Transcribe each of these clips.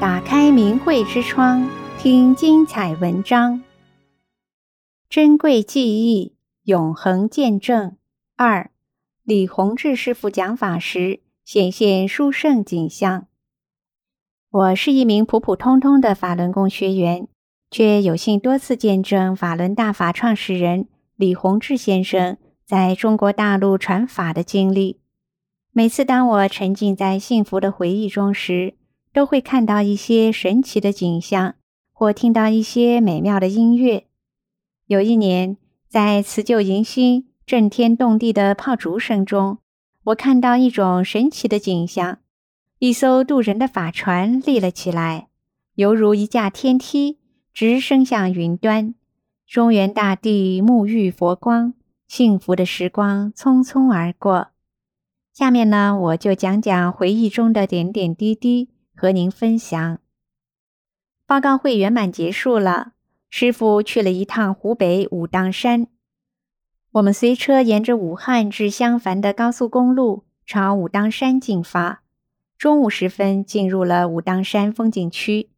打开明慧之窗，听精彩文章。珍贵记忆，永恒见证。二，李洪志师父讲法时显现殊胜景象。我是一名普普通通的法轮功学员，却有幸多次见证法轮大法创始人李洪志先生在中国大陆传法的经历。每次当我沉浸在幸福的回忆中时，都会看到一些神奇的景象，或听到一些美妙的音乐。有一年，在辞旧迎新、震天动地的炮竹声中，我看到一种神奇的景象：一艘渡人的法船立了起来，犹如一架天梯，直升向云端。中原大地沐浴佛光，幸福的时光匆匆而过。下面呢，我就讲讲回忆中的点点滴滴。和您分享。报告会圆满结束了，师傅去了一趟湖北武当山。我们随车沿着武汉至襄樊的高速公路朝武当山进发。中午时分，进入了武当山风景区。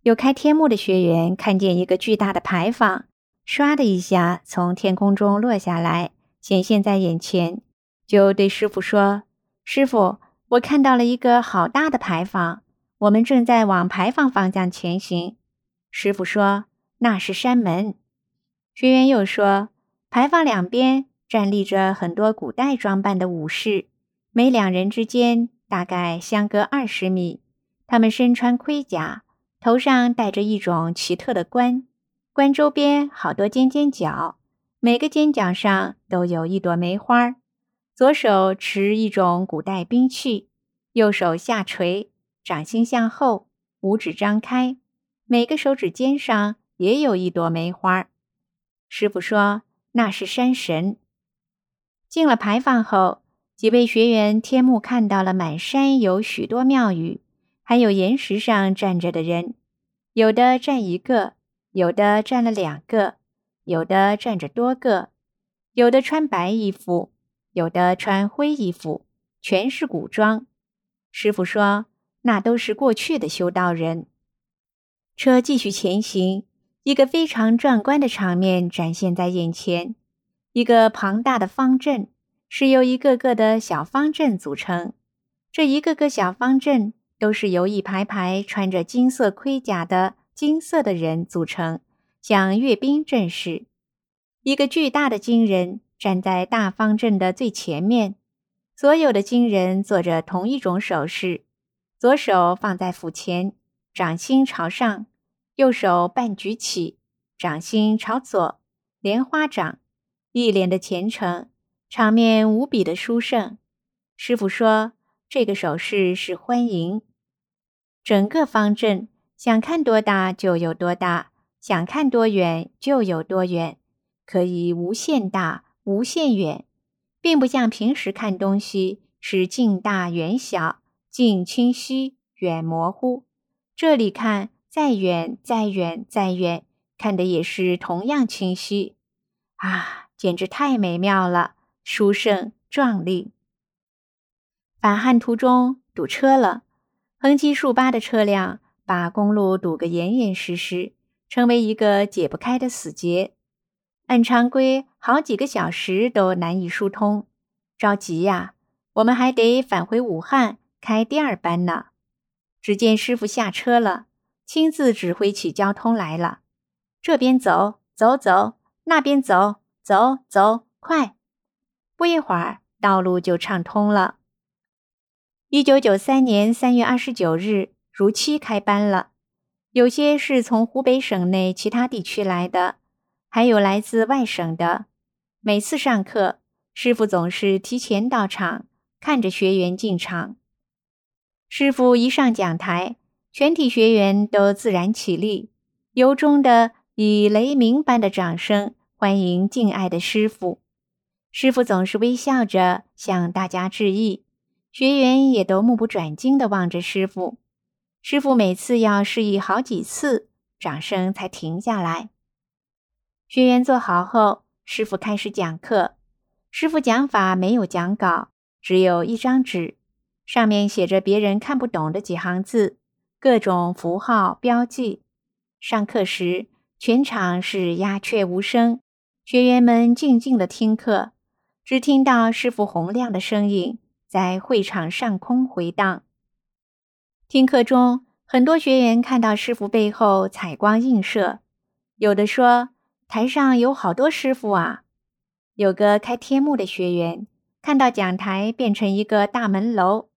有开天目的学员看见一个巨大的牌坊，唰的一下从天空中落下来，显现在眼前，就对师傅说：“师傅，我看到了一个好大的牌坊。”我们正在往牌坊方向前行，师傅说那是山门。学员又说，牌坊两边站立着很多古代装扮的武士，每两人之间大概相隔二十米。他们身穿盔甲，头上戴着一种奇特的冠，冠周边好多尖尖角，每个尖角上都有一朵梅花。左手持一种古代兵器，右手下垂。掌心向后，五指张开，每个手指尖上也有一朵梅花。师傅说那是山神。进了牌坊后，几位学员天目看到了满山有许多庙宇，还有岩石上站着的人，有的站一个，有的站了两个，有的站着多个，有的穿白衣服，有的穿灰衣服，全是古装。师傅说。那都是过去的修道人。车继续前行，一个非常壮观的场面展现在眼前。一个庞大的方阵是由一个个的小方阵组成，这一个个小方阵都是由一排排穿着金色盔甲的金色的人组成，像阅兵阵势。一个巨大的金人站在大方阵的最前面，所有的金人做着同一种手势。左手放在腹前，掌心朝上；右手半举起，掌心朝左，莲花掌，一脸的虔诚，场面无比的殊胜。师傅说，这个手势是欢迎。整个方阵想看多大就有多大，想看多远就有多远，可以无限大、无限远，并不像平时看东西是近大远小。近清晰，远模糊。这里看，再远，再远，再远，看的也是同样清晰。啊，简直太美妙了，殊胜壮丽。返汉途中堵车了，横七竖八的车辆把公路堵个严严实实，成为一个解不开的死结。按常规，好几个小时都难以疏通。着急呀，我们还得返回武汉。开第二班呢，只见师傅下车了，亲自指挥起交通来了。这边走，走走；那边走，走走，快！不一会儿，道路就畅通了。一九九三年三月二十九日如期开班了。有些是从湖北省内其他地区来的，还有来自外省的。每次上课，师傅总是提前到场，看着学员进场。师傅一上讲台，全体学员都自然起立，由衷的以雷鸣般的掌声欢迎敬爱的师傅。师傅总是微笑着向大家致意，学员也都目不转睛地望着师傅。师傅每次要示意好几次，掌声才停下来。学员坐好后，师傅开始讲课。师傅讲法没有讲稿，只有一张纸。上面写着别人看不懂的几行字，各种符号标记。上课时，全场是鸦雀无声，学员们静静地听课，只听到师傅洪亮的声音在会场上空回荡。听课中，很多学员看到师傅背后彩光映射，有的说：“台上有好多师傅啊！”有个开天幕的学员看到讲台变成一个大门楼，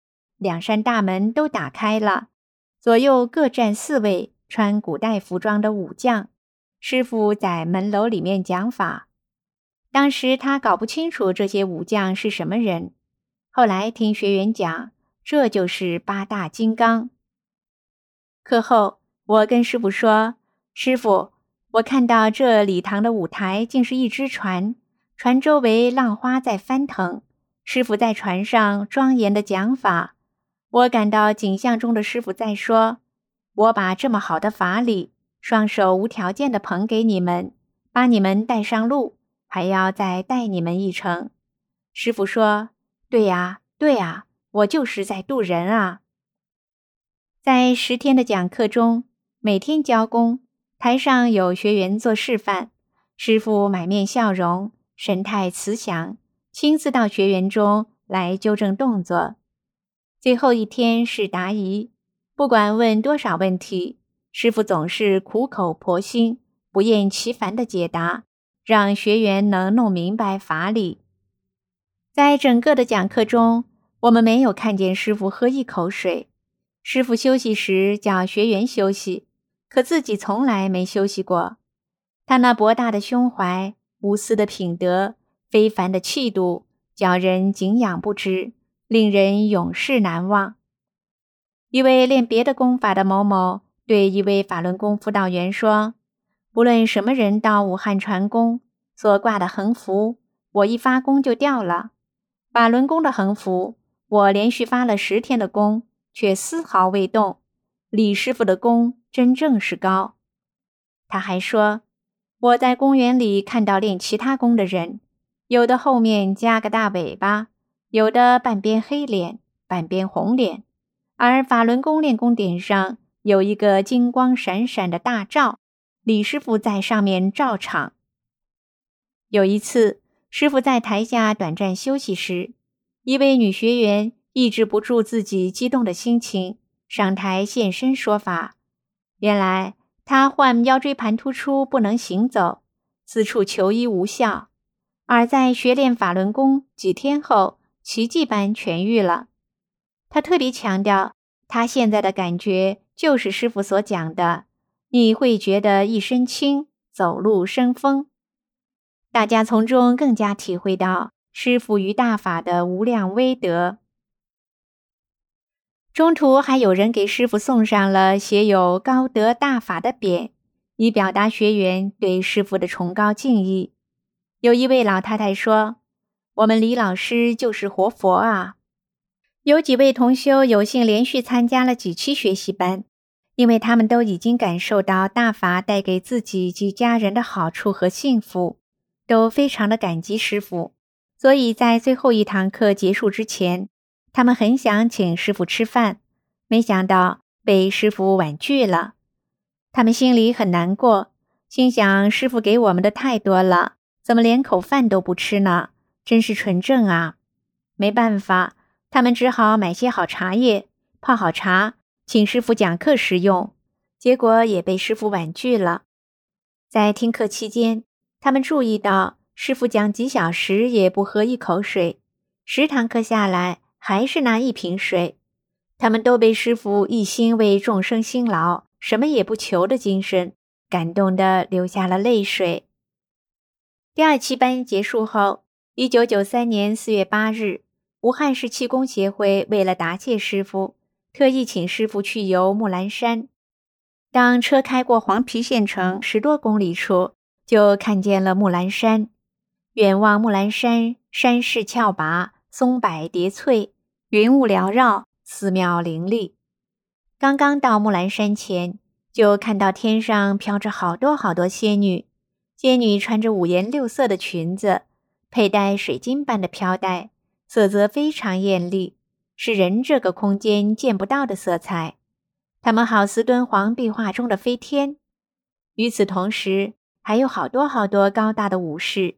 两扇大门都打开了，左右各站四位穿古代服装的武将。师傅在门楼里面讲法，当时他搞不清楚这些武将是什么人。后来听学员讲，这就是八大金刚。课后，我跟师傅说：“师傅，我看到这礼堂的舞台竟是一只船，船周围浪花在翻腾，师傅在船上庄严的讲法。我感到景象中的师傅在说：我把这么好的法理。”双手无条件的捧给你们，把你们带上路，还要再带你们一程。师傅说：“对呀，对呀，我就是在渡人啊。”在十天的讲课中，每天交功，台上有学员做示范，师傅满面笑容，神态慈祥，亲自到学员中来纠正动作。最后一天是答疑，不管问多少问题。师傅总是苦口婆心、不厌其烦地解答，让学员能弄明白法理。在整个的讲课中，我们没有看见师傅喝一口水。师傅休息时叫学员休息，可自己从来没休息过。他那博大的胸怀、无私的品德、非凡的气度，叫人敬仰不止，令人永世难忘。一位练别的功法的某某。对一位法轮功辅导员说：“不论什么人到武汉传功，所挂的横幅，我一发功就掉了。法轮功的横幅，我连续发了十天的功，却丝毫未动。李师傅的功真正是高。”他还说：“我在公园里看到练其他功的人，有的后面加个大尾巴，有的半边黑脸，半边红脸，而法轮功练功点上。”有一个金光闪闪的大罩，李师傅在上面罩场。有一次，师傅在台下短暂休息时，一位女学员抑制不住自己激动的心情，上台现身说法。原来她患腰椎盘突出，不能行走，四处求医无效，而在学练法轮功几天后，奇迹般痊愈了。他特别强调，他现在的感觉。就是师傅所讲的，你会觉得一身轻，走路生风。大家从中更加体会到师傅于大法的无量威德。中途还有人给师傅送上了写有“高德大法”的匾，以表达学员对师傅的崇高敬意。有一位老太太说：“我们李老师就是活佛啊！”有几位同修有幸连续参加了几期学习班。因为他们都已经感受到大法带给自己及家人的好处和幸福，都非常的感激师傅，所以在最后一堂课结束之前，他们很想请师傅吃饭，没想到被师傅婉拒了。他们心里很难过，心想师傅给我们的太多了，怎么连口饭都不吃呢？真是纯正啊！没办法，他们只好买些好茶叶，泡好茶。请师傅讲课时用，结果也被师傅婉拒了。在听课期间，他们注意到师傅讲几小时也不喝一口水，十堂课下来还是拿一瓶水。他们都被师傅一心为众生辛劳、什么也不求的精神感动得流下了泪水。第二期班结束后，一九九三年四月八日，武汉市气功协会为了答谢师傅。特意请师傅去游木兰山。当车开过黄陂县城十多公里处，就看见了木兰山。远望木兰山，山势峭拔，松柏叠翠，云雾缭绕，寺庙林立。刚刚到木兰山前，就看到天上飘着好多好多仙女。仙女穿着五颜六色的裙子，佩戴水晶般的飘带，色泽非常艳丽。是人这个空间见不到的色彩，它们好似敦煌壁画中的飞天。与此同时，还有好多好多高大的武士，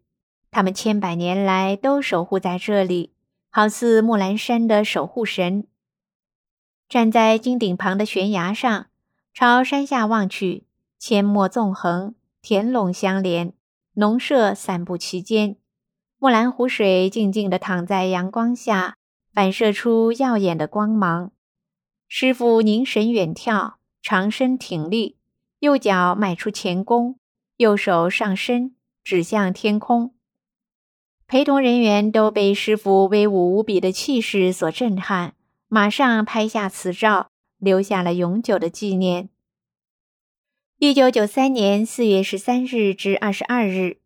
他们千百年来都守护在这里，好似木兰山的守护神。站在金顶旁的悬崖上，朝山下望去，阡陌纵横，田垄相连，农舍散布其间。木兰湖水静静地躺在阳光下，反射出耀眼的光芒。师傅凝神远眺，长身挺立，右脚迈出前弓，右手上伸，指向天空。陪同人员都被师傅威武无比的气势所震撼。马上拍下此照，留下了永久的纪念。一九九三年四月十三日至二十二日，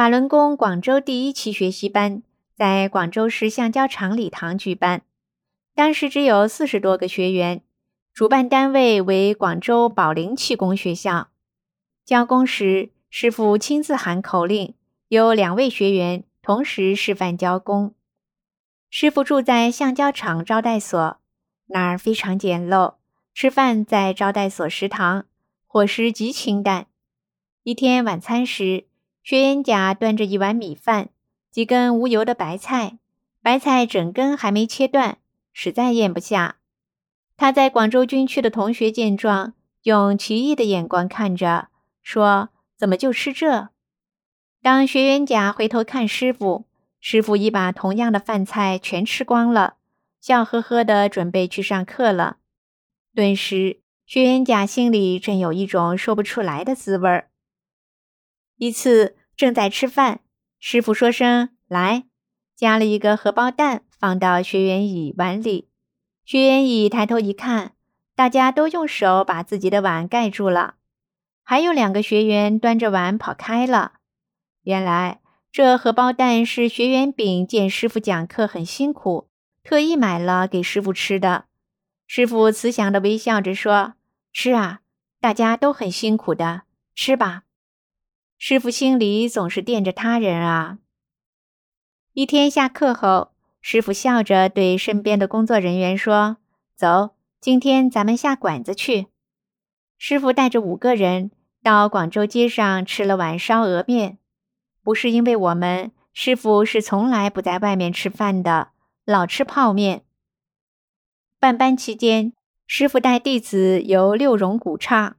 法轮功广州第一期学习班在广州市橡胶厂礼堂举办。当时只有四十多个学员，主办单位为广州宝灵气功学校。教功时，师傅亲自喊口令，有两位学员同时示范教功。师傅住在橡胶厂招待所，那儿非常简陋。吃饭在招待所食堂，伙食极清淡。一天晚餐时，学员甲端着一碗米饭，几根无油的白菜，白菜整根还没切断，实在咽不下。他在广州军区的同学见状，用奇异的眼光看着，说：“怎么就吃这？”当学员甲回头看师傅。师傅已把同样的饭菜全吃光了，笑呵呵的准备去上课了。顿时，学员甲心里真有一种说不出来的滋味儿。一次正在吃饭，师傅说声“来”，夹了一个荷包蛋放到学员乙碗里。学员乙抬头一看，大家都用手把自己的碗盖住了，还有两个学员端着碗跑开了。原来。这荷包蛋是学员丙见师傅讲课很辛苦，特意买了给师傅吃的。师傅慈祥地微笑着说：“吃啊，大家都很辛苦的，吃吧。”师傅心里总是惦着他人啊。一天下课后，师傅笑着对身边的工作人员说：“走，今天咱们下馆子去。”师傅带着五个人到广州街上吃了碗烧鹅面。不是因为我们师傅是从来不在外面吃饭的，老吃泡面。办班期间，师傅带弟子游六榕古刹。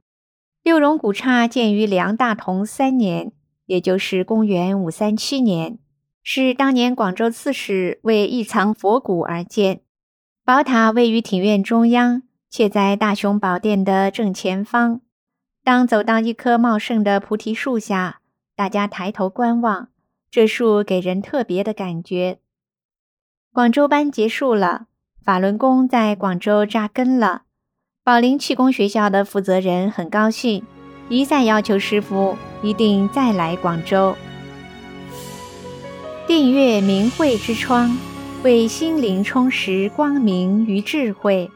六榕古刹建于梁大同三年，也就是公元五三七年，是当年广州刺史为一藏佛骨而建。宝塔位于庭院中央，且在大雄宝殿的正前方。当走到一棵茂盛的菩提树下。大家抬头观望，这树给人特别的感觉。广州班结束了，法轮功在广州扎根了。宝林气功学校的负责人很高兴，一再要求师傅一定再来广州。订阅明慧之窗，为心灵充实光明与智慧。